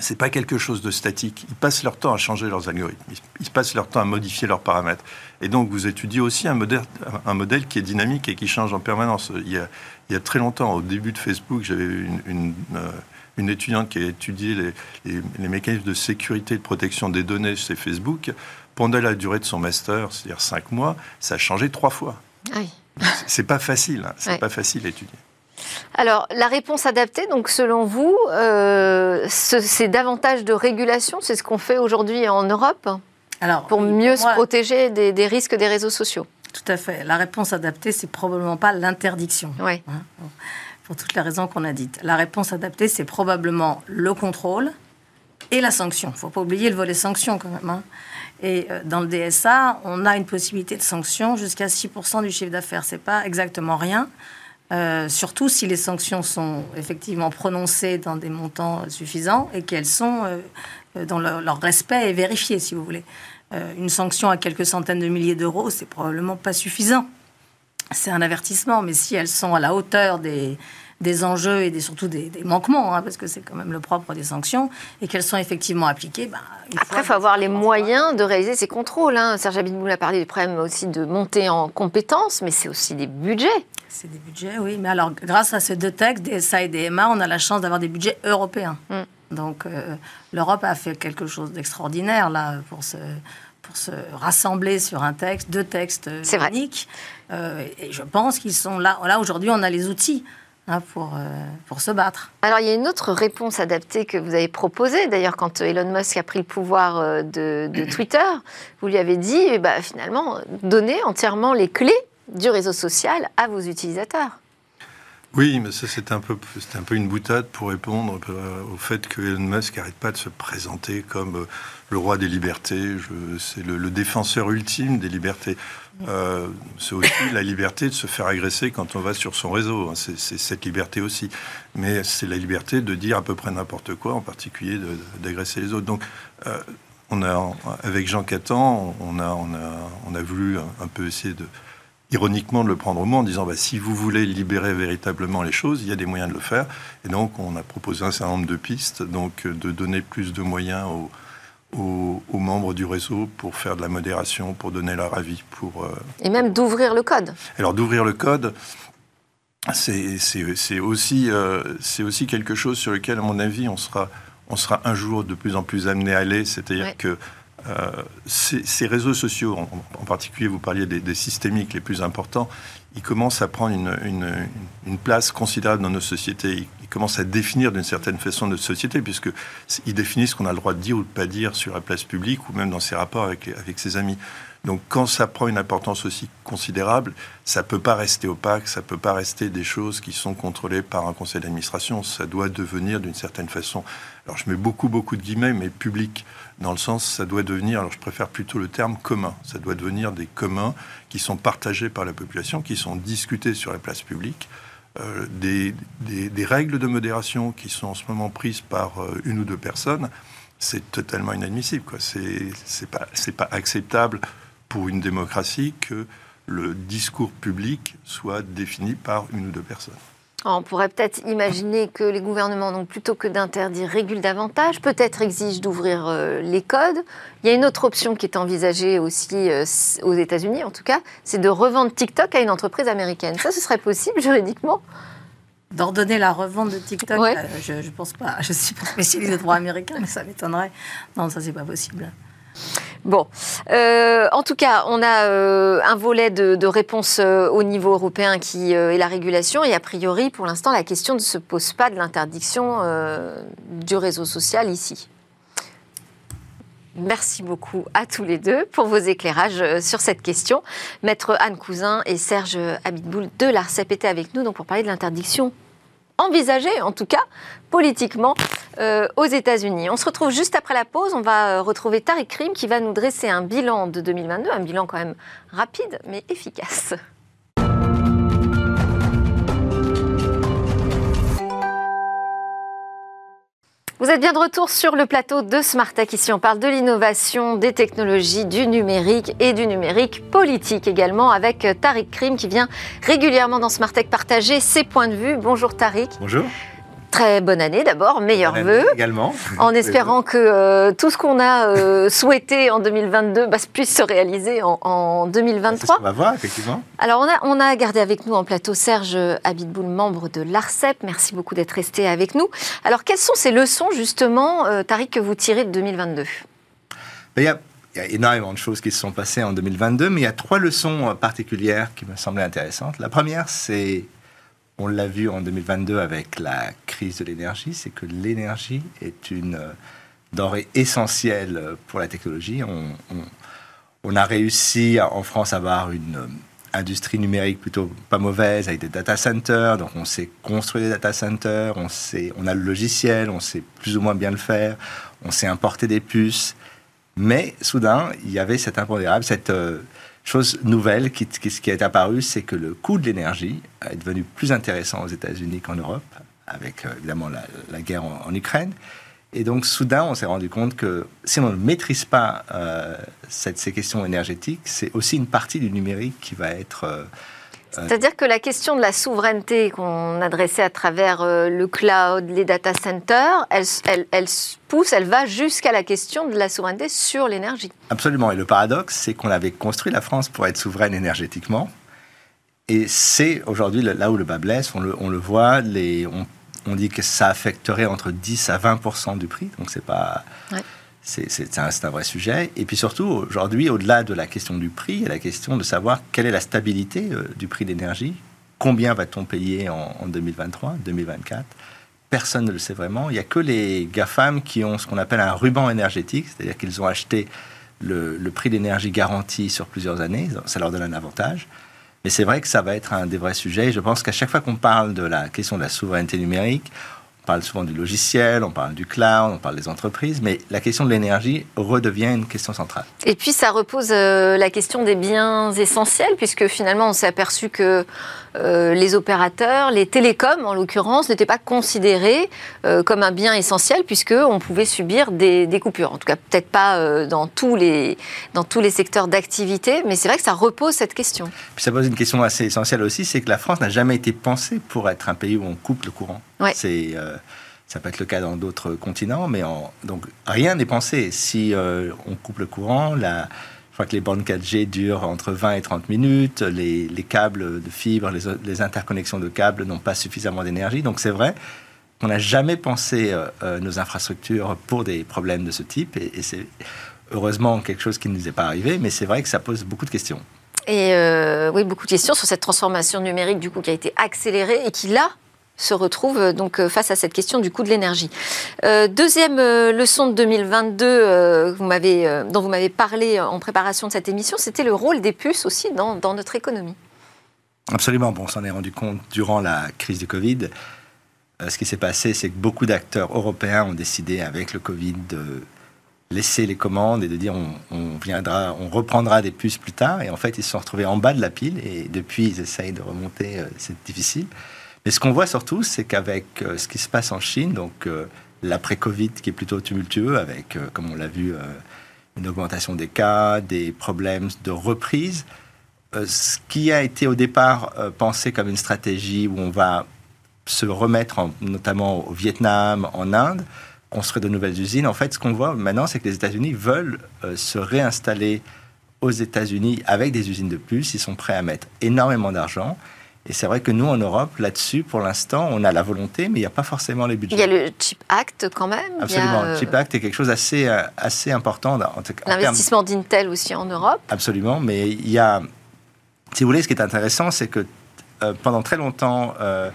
Speaker 4: c'est pas quelque chose de statique. Ils passent leur temps à changer leurs algorithmes. Ils passent leur temps à modifier leurs paramètres. Et donc, vous étudiez aussi un modèle, qui est dynamique et qui change en permanence. Il y a, il y a très longtemps, au début de Facebook, j'avais une, une, euh, une, étudiante qui a étudié les, les, mécanismes de sécurité et de protection des données chez Facebook. Pendant la durée de son master, c'est-à-dire cinq mois, ça a changé trois fois. C'est pas facile, hein. c'est pas facile à étudier.
Speaker 1: Alors, la réponse adaptée, donc selon vous, euh, ce- c'est davantage de régulation, c'est ce qu'on fait aujourd'hui en Europe
Speaker 3: Alors,
Speaker 1: pour mieux se
Speaker 3: moi,
Speaker 1: protéger des, des risques des réseaux sociaux?
Speaker 3: Tout à fait. La réponse adaptée, c'est probablement pas l'interdiction.
Speaker 1: Ouais.
Speaker 3: hein, toutes les raisons qu'on a dites. La réponse adaptée, c'est probablement le contrôle et la sanction. Il ne faut pas oublier le volet sanction quand même. hein. Et euh, dans le DSA, on a une possibilité de sanction jusqu'à 6% du chiffre d'affaires. C'est pas exactement rien. Euh, surtout si les sanctions sont effectivement prononcées dans des montants suffisants et qu'elles sont euh, euh, dans leur, respect est vérifié, si vous voulez. Euh, une sanction à quelques centaines de milliers d'euros, c'est probablement pas suffisant c'est un avertissement, mais si elles sont à la hauteur des, des enjeux et des, surtout des, des manquements, hein, parce que c'est quand même le propre des sanctions, et qu'elles sont effectivement appliquées, bah,
Speaker 1: Après, il faut avoir les moyens de réaliser ces contrôles. Hein. Serge Abitboul a parlé des problèmes aussi de montée en compétences, mais c'est aussi des budgets.
Speaker 3: C'est des budgets, oui. Mais alors, grâce à ces deux textes, DSA et DMA, on a la chance d'avoir des budgets européens.
Speaker 1: Mm.
Speaker 3: Donc, euh, l'Europe a fait quelque chose d'extraordinaire, là, pour se, pour se rassembler sur un texte, deux textes euh, uniques. Euh, et je pense qu'ils sont là. Là, aujourd'hui, on a les outils hein, pour, euh, pour se battre.
Speaker 1: Alors, il y a une autre réponse adaptée que vous avez proposée. D'ailleurs, quand Elon Musk a pris le pouvoir euh, de, de Twitter, vous lui avez dit, eh ben, finalement, donnez entièrement les clés du réseau social à vos utilisateurs.
Speaker 4: Oui, mais ça c'est un peu, c'est un peu une boutade pour répondre euh, au fait que Elon Musk n'arrête pas de se présenter comme le roi des libertés. Je- C'est le, le défenseur ultime des libertés. Euh, c'est aussi la liberté de se faire agresser quand on va sur son réseau. hein. C'est, cette liberté aussi. Mais c'est la liberté de dire à peu près n'importe quoi, en particulier d'agresser les autres. Donc, euh, on a, avec Jean Catan, on a, on a, on a voulu un, un peu essayer de ironiquement de le prendre au mot en disant bah, si vous voulez libérer véritablement les choses, il y a des moyens de le faire. Et donc, on a proposé un certain nombre de pistes, donc euh, de donner plus de moyens aux, aux- aux membres du réseau pour faire de la modération, pour donner leur avis, pour euh,
Speaker 1: Et même d'ouvrir le code.
Speaker 4: alors d'ouvrir le code, c'est aussi, euh, aussi quelque chose sur lequel, à mon avis, on sera, on sera un jour de plus en plus amené à aller. C'est-à-dire
Speaker 1: Ouais.
Speaker 4: que euh, ces, ces réseaux sociaux, en, en particulier, vous parliez des, des systémiques les plus importants, ils commencent à prendre une, une- une place considérable dans nos sociétés. Commencent à définir d'une certaine façon notre société, puisque ils définissent ce qu'on a le droit de dire ou de pas dire sur la place publique ou même dans ses rapports avec, avec ses amis. Donc quand ça prend une importance aussi considérable, ça peut pas rester opaque, ça peut pas rester des choses qui sont contrôlées par un conseil d'administration. Ça doit devenir d'une certaine façon, alors je mets beaucoup beaucoup de guillemets, mais public, dans le sens ça doit devenir, alors je préfère plutôt le terme commun. Ça doit devenir des communs qui sont partagés par la population, qui sont discutés sur la place publique. Euh, des, des- règles de modération qui sont en ce moment prises par euh, une ou deux personnes, c'est totalement inadmissible. C'est, c'est pas, pas acceptable pour une démocratie que le discours public soit défini par une ou deux personnes.
Speaker 1: Alors, On pourrait peut-être imaginer que les gouvernements, donc plutôt que d'interdire, régulent davantage, peut-être exigent d'ouvrir euh, les codes. Il y a une autre option qui est envisagée aussi euh, aux États-Unis, en tout cas, c'est de revendre TikTok à une entreprise américaine. Ça, ce serait possible juridiquement?
Speaker 3: D'ordonner la revente de TikTok,
Speaker 1: Ouais.
Speaker 3: euh, je ne pense pas. Je suis pas spécialiste de droit américain, mais ça m'étonnerait. Non, ça, c'est pas possible.
Speaker 1: Bon, Euh, en tout cas, on a euh, un volet de, réponse euh, au niveau européen qui est la régulation, et a priori, pour l'instant, la question ne se pose pas de l'interdiction du réseau social ici. Merci beaucoup à tous les deux pour vos éclairages sur cette question. Maître Anne Cousin et Serge Habitboul de l'ARCEP étaient avec nous donc pour parler de l'interdiction envisagée, en tout cas politiquement, euh, aux États-Unis. On se retrouve juste après la pause. On va euh, retrouver Tariq Krim qui va nous dresser un bilan de 2022, un bilan quand même rapide mais efficace. Vous êtes bien de retour sur le plateau de Smartech. Ici, on parle de l'innovation, des technologies, du numérique et du numérique politique également avec Tariq Krim qui vient régulièrement dans Smartech partager ses points de vue. Bonjour Tariq.
Speaker 5: Bonjour.
Speaker 1: Très bonne année d'abord, meilleurs vœux.
Speaker 5: Également.
Speaker 1: En espérant que euh, tout ce qu'on a euh, souhaité en 2022 bah, puisse se réaliser en, en
Speaker 5: C'est ce
Speaker 1: 2023.
Speaker 5: qu'on va voir, effectivement.
Speaker 1: Alors, on a, on a gardé avec nous en plateau Serge Habitboul, membre de l'ARCEP. Merci beaucoup d'être resté avec nous. Alors, quelles sont ces leçons, justement, euh, Tariq, que vous tirez de 2022
Speaker 5: Il y a il y a énormément de choses qui se sont passées en 2022, mais il y a trois leçons particulières qui me semblaient intéressantes. La première, c'est, on l'a vu en 2022 avec la crise de l'énergie, c'est que l'énergie est une denrée essentielle pour la technologie. On, a réussi en France à avoir une industrie numérique plutôt pas mauvaise avec des data centers. Donc on sait construire des data centers, on, on a le logiciel, on sait plus ou moins bien le faire, on sait importer des puces. Mais soudain, il y avait cet impondérable, cette euh, chose nouvelle qui, qui, est apparue, c'est que le coût de l'énergie est devenu plus intéressant aux États-Unis qu'en Europe, avec euh, évidemment la, guerre en Ukraine. Et donc, soudain, on s'est rendu compte que si on ne maîtrise pas euh, cette, ces questions énergétiques, c'est aussi une partie du numérique qui va être... Euh,
Speaker 1: C'est-à-dire que la question de la souveraineté qu'on adressait à travers le cloud, les data centers, elle, elle, elle pousse, elle va jusqu'à la question de la souveraineté sur l'énergie.
Speaker 5: Absolument. Et le paradoxe, c'est qu'on avait construit la France pour être souveraine énergétiquement. Et c'est aujourd'hui là où le bas blesse, on le, on le voit, les, on on dit que ça affecterait entre 10 à 20% du prix. Donc, c'est pas. C'est un, vrai sujet. Et puis surtout, aujourd'hui, au-delà de la question du prix, il y a la question de savoir quelle est la stabilité euh, du prix de l'énergie. Combien va-t-on payer en, 2023, 2024 Personne ne le sait vraiment. Il n'y a que les GAFAM qui ont ce qu'on appelle un ruban énergétique, c'est-à-dire qu'ils ont acheté le, le prix d'énergie garanti sur plusieurs années. Ça leur donne un avantage. Mais c'est vrai que ça va être un des vrais sujets. Je pense qu'à chaque fois qu'on parle de la question de la souveraineté numérique, on parle souvent du logiciel, on parle du cloud, on parle des entreprises, mais la question de l'énergie redevient une question centrale.
Speaker 1: Et puis ça repose euh, la question des biens essentiels, puisque finalement on s'est aperçu que euh, les opérateurs, les télécoms en l'occurrence, n'étaient pas considérés euh, comme un bien essentiel, puisqu'on pouvait subir des, des, coupures. En tout cas, peut-être pas dans, tous les, dans tous les secteurs d'activité, mais c'est vrai que ça repose cette question.
Speaker 5: Puis ça pose une question assez essentielle aussi, c'est que la France n'a jamais été pensée pour être un pays où on coupe le courant. C'est, euh, ça peut être le cas dans d'autres continents, mais donc rien n'est pensé. Si euh, on coupe le courant, la, que les bornes 4G durent entre 20 et 30 minutes, les, câbles de fibre, les, interconnexions de câbles n'ont pas suffisamment d'énergie. Donc c'est vrai qu'on n'a jamais pensé euh, nos infrastructures pour des problèmes de ce type, et, c'est heureusement quelque chose qui ne nous est pas arrivé, mais c'est vrai que ça pose beaucoup de questions.
Speaker 1: Et oui, beaucoup de questions sur cette transformation numérique du coup qui a été accélérée et qui là se retrouve euh, donc euh, face à cette question du coût de l'énergie. Euh, deuxième leçon de 2022 vous dont vous m'avez parlé en préparation de cette émission, c'était le rôle des puces aussi dans, notre économie.
Speaker 5: Absolument. Bon, on s'en est rendu compte durant la crise du Covid. ce qui s'est passé, c'est que beaucoup d'acteurs européens ont décidé, avec le Covid, de laisser les commandes et de dire on, viendra, on reprendra des puces plus tard. Et en fait, ils se sont retrouvés en bas de la pile et depuis, ils essayent de remonter. c'est difficile. Mais ce qu'on voit surtout, c'est qu'avec euh, ce qui se passe en Chine, donc euh, l'après-Covid qui est plutôt tumultueux, avec, euh, comme on l'a vu, une augmentation des cas, des problèmes de reprise, ce qui a été au départ pensé comme une stratégie où on va se remettre, notamment au Vietnam, en Inde, construire de nouvelles usines. En fait, ce qu'on voit maintenant, c'est que les États-Unis veulent se réinstaller aux États-Unis avec des usines de plus. Ils sont prêts à mettre énormément d'argent. Et c'est vrai que nous, en Europe, là-dessus, pour l'instant, on a la volonté, mais il n'y a pas forcément les budgets.
Speaker 1: Il y a le Chip Act quand même.
Speaker 5: Absolument. Le Chip Act est quelque chose d'assez euh, assez important.
Speaker 1: L'investissement d'Intel aussi en Europe.
Speaker 5: Absolument. Mais il y a, si vous voulez, ce qui est intéressant, c'est que euh, pendant très longtemps, euh,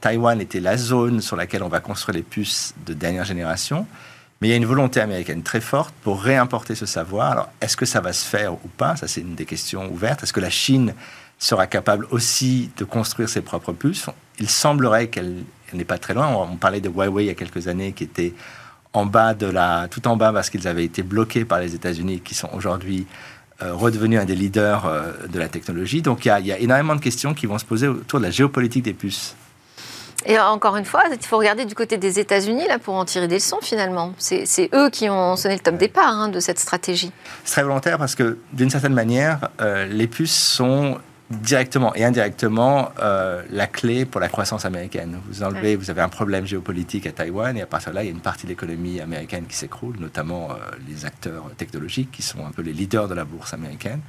Speaker 5: Taïwan était la zone sur laquelle on va construire les puces de dernière génération. Mais il y a une volonté américaine très forte pour réimporter ce savoir. Alors, est-ce que ça va se faire ou pas? Ça, c'est une des questions ouvertes. Est-ce que la Chine sera capable aussi de construire ses propres puces. Il semblerait qu'elle n'est pas très loin. On, parlait de Huawei il y a quelques années qui était en bas de la, tout en bas parce qu'ils avaient été bloqués par les États-Unis, qui sont aujourd'hui euh, redevenus un des leaders euh, de la technologie. Donc il y, a, il y, a, énormément de questions qui vont se poser autour de la géopolitique des puces.
Speaker 1: Et encore une fois, il faut regarder du côté des États-Unis là pour en tirer des leçons finalement. C'est eux qui ont sonné le top départ hein, de cette stratégie.
Speaker 5: C'est très volontaire parce que d'une certaine manière, euh, les puces sont directement et indirectement euh, la clé pour la croissance américaine. Vous enlevez, vous avez un problème géopolitique à Taïwan et à partir de là, il y a une partie de l'économie américaine qui s'écroule, notamment euh, les acteurs technologiques qui sont un peu les leaders de la bourse américaine.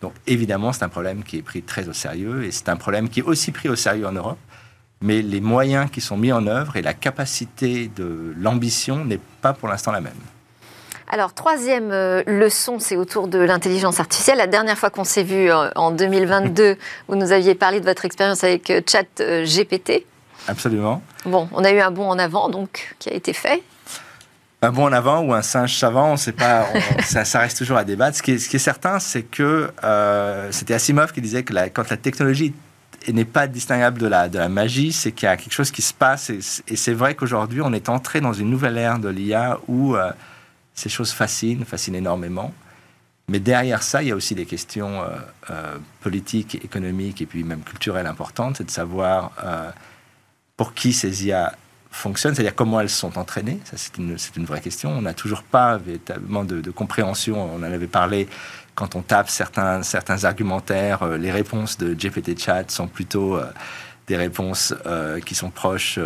Speaker 5: Donc évidemment, c'est un problème qui est pris très au sérieux et c'est un problème qui est aussi pris au sérieux en Europe. Mais les moyens qui sont mis en œuvre et la capacité de l'ambition n'est pas pour l'instant la même.
Speaker 1: Alors, troisième euh, leçon, c'est autour de l'intelligence artificielle. La dernière fois qu'on s'est vu euh, en 2022, vous nous aviez parlé de votre expérience avec euh, Chat GPT.
Speaker 5: Absolument.
Speaker 1: Bon, on a eu un bond en avant, donc, qui a été fait.
Speaker 5: Un bon en avant ou un singe savant, on sait pas, on- ça, ça reste toujours à débattre. Ce qui est, ce qui est certain, c'est que c'était Asimov qui disait que la- quand la technologie n'est pas distinguable de la, de la magie, c'est qu'il y a quelque chose qui se passe. Et, et c'est vrai qu'aujourd'hui, on est entré dans une nouvelle ère de l'IA où ces choses fascinent, fascinent énormément. Mais derrière ça, il y a aussi des questions euh, euh, politiques, économiques et puis même culturelles importantes. C'est de savoir euh, pour qui ces IA fonctionnent, c'est-à-dire comment elles sont entraînées. Ça, c'est une, vraie question. On n'a toujours pas véritablement de, compréhension. On en avait parlé quand on tape certains, certains argumentaires. les réponses de GPT-Chat sont plutôt des réponses qui sont proches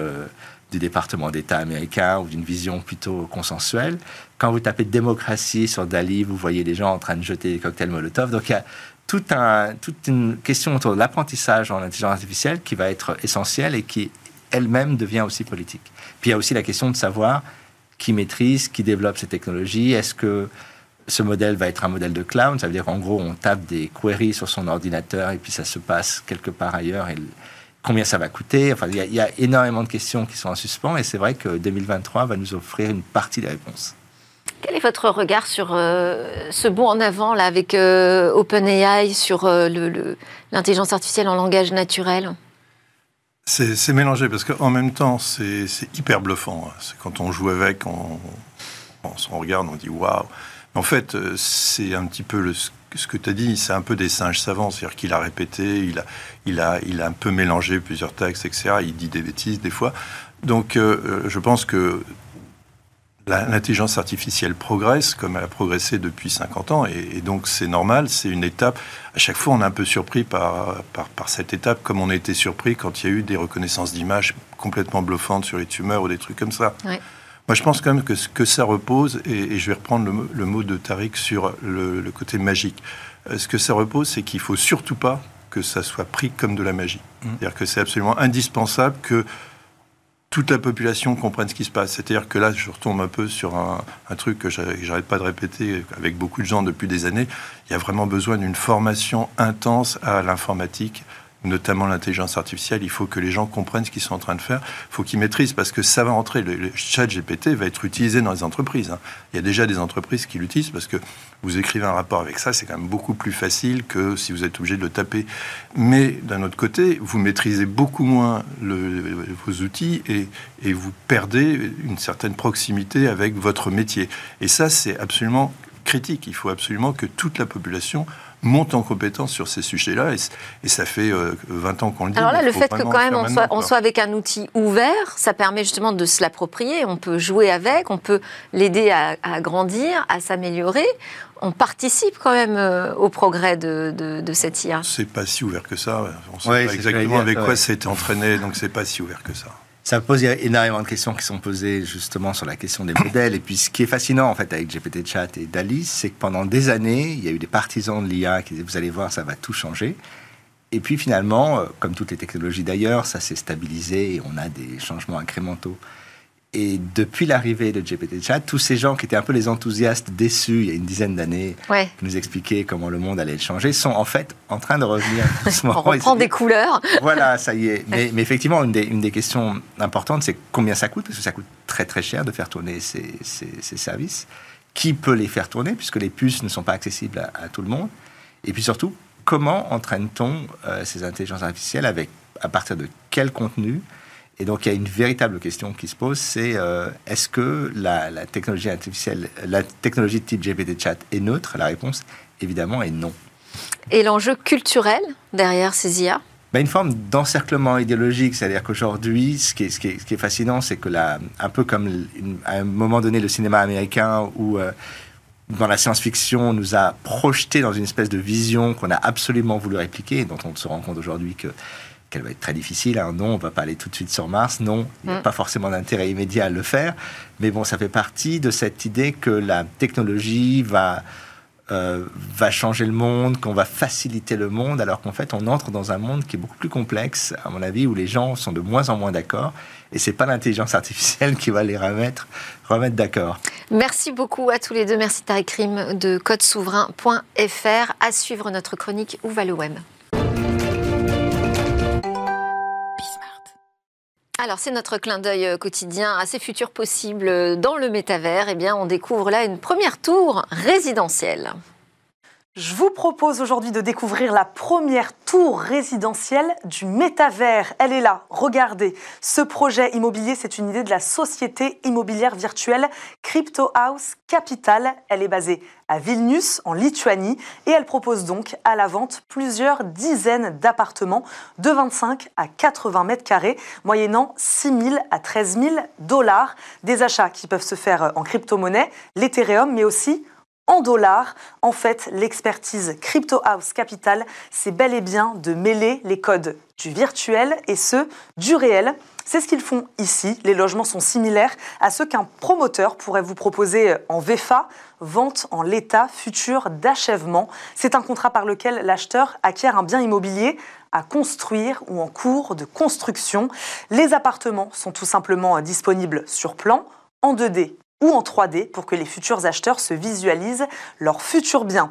Speaker 5: du département d'État américain ou d'une vision plutôt consensuelle. Quand vous tapez démocratie sur Dali, vous voyez des gens en train de jeter des cocktails Molotov. Donc il y a toute une question autour de l'apprentissage en intelligence artificielle qui va être essentielle et qui elle-même devient aussi politique. Puis il y a aussi la question de savoir qui maîtrise, qui développe ces technologies. Est-ce que ce modèle va être un modèle de cloud Ça veut dire qu'en gros, on tape des queries sur son ordinateur et puis ça se passe quelque part ailleurs. Combien ça va coûter? Enfin, il y a énormément de questions qui sont en suspens et c'est vrai que 2023 va nous offrir une partie des réponses.
Speaker 1: Quel est votre regard sur euh, ce bond en avant là avec euh, OpenAI sur euh, l'intelligence artificielle en langage naturel?
Speaker 4: C'est mélangé parce qu'en même temps, c'est hyper bluffant. hein. C'est Quand on joue avec, on, on regarde, on dit waouh. En fait, c'est un petit peu ce que tu as dit, c'est un peu des singes savants. C'est-à-dire qu'il a répété, il a, un peu mélangé plusieurs textes, etc. Il dit des bêtises des fois. Donc, je pense que l'intelligence artificielle progresse comme elle a progressé depuis 50 ans et, et donc c'est normal, c'est une étape. À chaque fois, on est un peu surpris par, par, par cette étape, comme on a été surpris quand il y a eu des reconnaissances d'images complètement bluffantes sur les tumeurs ou des trucs comme ça.
Speaker 1: Ouais.
Speaker 4: Moi, je pense quand même que ce que ça repose, et, et je vais reprendre le, mot- le mot de Tariq sur le, le côté magique, Euh, ce que ça repose, c'est qu'il faut surtout pas que ça soit pris comme de la magie. C'est-à-dire que c'est absolument indispensable que toute la population comprenne ce qui se passe. C'est-à-dire que là, je retombe un peu sur un, truc que j'arrête pas de répéter avec beaucoup de gens depuis des années. Il y a vraiment besoin d'une formation intense à l'informatique, notamment l'intelligence artificielle. Il faut que les gens comprennent ce qu'ils sont en train de faire. Il faut qu'ils maîtrisent parce que ça va entrer. Le, le chat GPT va être utilisé dans les entreprises. hein. Il y a déjà des entreprises qui l'utilisent parce que vous écrivez un rapport avec ça, c'est quand même beaucoup plus facile que si vous êtes obligé de le taper. Mais d'un autre côté, vous maîtrisez beaucoup moins vos outils et vous perdez une certaine proximité avec votre métier. Et ça, c'est absolument critique. Il faut absolument que toute la population monte en compétence sur ces sujets-là. Et, ça fait euh, 20 ans qu'on le dit.
Speaker 1: Alors là, le fait que quand même on soit, on avec un outil ouvert, ça permet justement de se l'approprier. On peut jouer avec, on peut l'aider à, à grandir, à s'améliorer. On participe quand même euh, au progrès de, de, de cette IA.
Speaker 4: C'est pas si ouvert que ça. On sait
Speaker 5: Ouais,
Speaker 4: pas
Speaker 5: c'est
Speaker 4: exactement
Speaker 5: dire,
Speaker 4: avec quoi été entraîné, donc c'est pas si ouvert que ça.
Speaker 5: Ça pose énormément de questions qui sont posées justement sur la question des modèles. Et puis ce qui est fascinant en fait avec GPT Chat et DALI, c'est que pendant des années, il y a eu des partisans de l'IA qui disaient vous allez voir, ça va tout changer. Et puis finalement, euh, comme toutes les technologies d'ailleurs, ça s'est stabilisé et on a des changements incrémentaux. Et depuis l'arrivée de GPT Chat, tous ces gens qui étaient un peu les enthousiastes déçus il y a une dizaine d'années,
Speaker 1: Ouais.
Speaker 5: qui nous expliquaient comment le monde allait changer, sont en fait en train de revenir doucement.
Speaker 1: On reprend des couleurs.
Speaker 5: voilà, ça y est. Mais, mais effectivement, une des, une des questions importantes, c'est combien ça coûte, parce que ça coûte très très cher de faire tourner ces, ces- ces services. Qui peut les faire tourner, puisque les puces ne sont pas accessibles à, à tout le monde? Et puis surtout, comment entraîne-t-on euh, ces intelligences artificielles avec, à partir de quel contenu et donc, il y a une véritable question qui se pose, c'est euh, est-ce que la, la technologie artificielle, la technologie de type GPT-chat est neutre? La réponse, évidemment, est non.
Speaker 1: Et l'enjeu culturel derrière ces IA
Speaker 5: Ben, une forme d'encerclement idéologique, c'est-à-dire qu'aujourd'hui, ce qui est, ce qui est, ce qui est fascinant, c'est que la, un peu comme une- à un moment donné le cinéma américain où euh, dans la science-fiction, on nous a projeté dans une espèce de vision qu'on a absolument voulu répliquer, et dont on se rend compte aujourd'hui que qu'elle va être très difficile. hein. Non, on va pas aller tout de suite sur Mars. Non, il n'y a
Speaker 1: Mm.
Speaker 5: pas forcément d'intérêt immédiat à le faire. Mais bon, ça fait partie de cette idée que la technologie va euh, va changer le monde, qu'on va faciliter le monde, alors qu'en fait, on entre dans un monde qui est beaucoup plus complexe, à mon avis, où les gens sont de moins en moins d'accord. Et c'est pas l'intelligence artificielle qui va les remettre, remettre d'accord.
Speaker 1: Merci beaucoup à tous les deux. Merci Tariq Rim de codesouverain.fr. À suivre notre chronique Où va le web? Alors, c'est notre clin d'œil euh, quotidien à ces futurs possibles euh, dans le métavers. Eh bien, on découvre là une première tour résidentielle.
Speaker 6: Je vous propose aujourd'hui de découvrir la première tour résidentielle du métavers. Elle est là, regardez. Ce projet immobilier, c'est une idée de la société immobilière virtuelle Crypto House Capital. Elle est basée à Vilnius, en Lituanie, et elle propose donc à la vente plusieurs dizaines d'appartements de 25 à 80 mètres carrés, moyennant 6 000 à 13 000 dollars. Des achats qui peuvent se faire en crypto-monnaie, l'Ethereum, mais aussi en dollars. En fait, l'expertise Crypto House Capital, c'est bel et bien de mêler les codes du virtuel et ceux du réel. C'est ce qu'ils font ici. Les logements sont similaires à ceux qu'un promoteur pourrait vous proposer en VFA, vente en l'état futur d'achèvement. C'est un contrat par lequel l'acheteur acquiert un bien immobilier à construire ou en cours de construction. Les appartements sont tout simplement disponibles sur plan, en 2D ou en 3D pour que les futurs acheteurs se visualisent leur futur bien.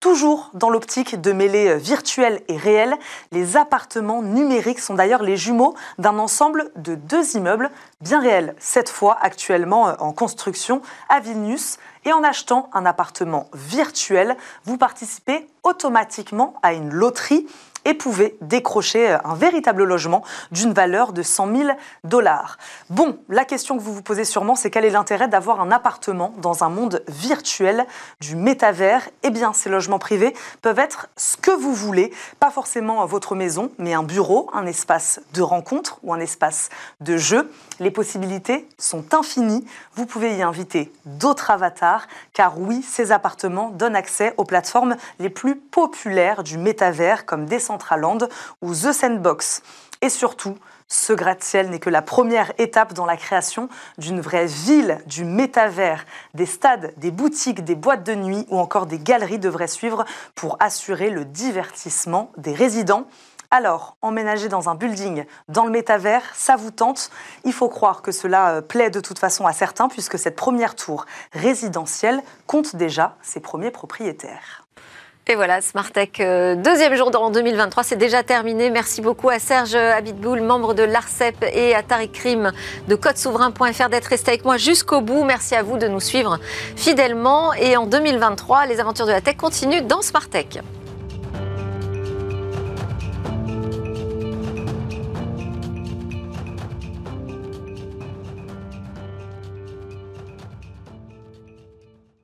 Speaker 6: Toujours dans l'optique de mêler virtuel et réel, les appartements numériques sont d'ailleurs les jumeaux d'un ensemble de deux immeubles bien réels, cette fois actuellement en construction à Vilnius. Et en achetant un appartement virtuel, vous participez automatiquement à une loterie et pouvez décrocher un véritable logement d'une valeur de 100 000 dollars. Bon, la question que vous vous posez sûrement, c'est quel est l'intérêt d'avoir un appartement dans un monde virtuel du métavers? Eh bien, ces logements privés peuvent être ce que vous voulez, pas forcément votre maison, mais un bureau, un espace de rencontre ou un espace de jeu. Les possibilités sont infinies. Vous pouvez y inviter d'autres avatars, car oui, ces appartements donnent accès aux plateformes les plus populaires du métavers, comme Decentraland ou The Sandbox. Et surtout, ce gratte-ciel n'est que la première étape dans la création d'une vraie ville du métavers. Des stades, des boutiques, des boîtes de nuit ou encore des galeries devraient suivre pour assurer le divertissement des résidents. Alors, emménager dans un building dans le métavers, ça vous tente? Il faut croire que cela euh, plaît de toute façon à certains puisque cette première tour résidentielle compte déjà ses premiers propriétaires.
Speaker 1: Et voilà, Smartech, euh, deuxième jour en 2023, c'est déjà terminé. Merci beaucoup à Serge Abitboul, membre de l'ARCEP, et à Tariq Krim de codesouverain.fr d'être resté avec moi jusqu'au bout. Merci à vous de nous suivre fidèlement. Et en 2023, les aventures de la tech continuent dans Smartech.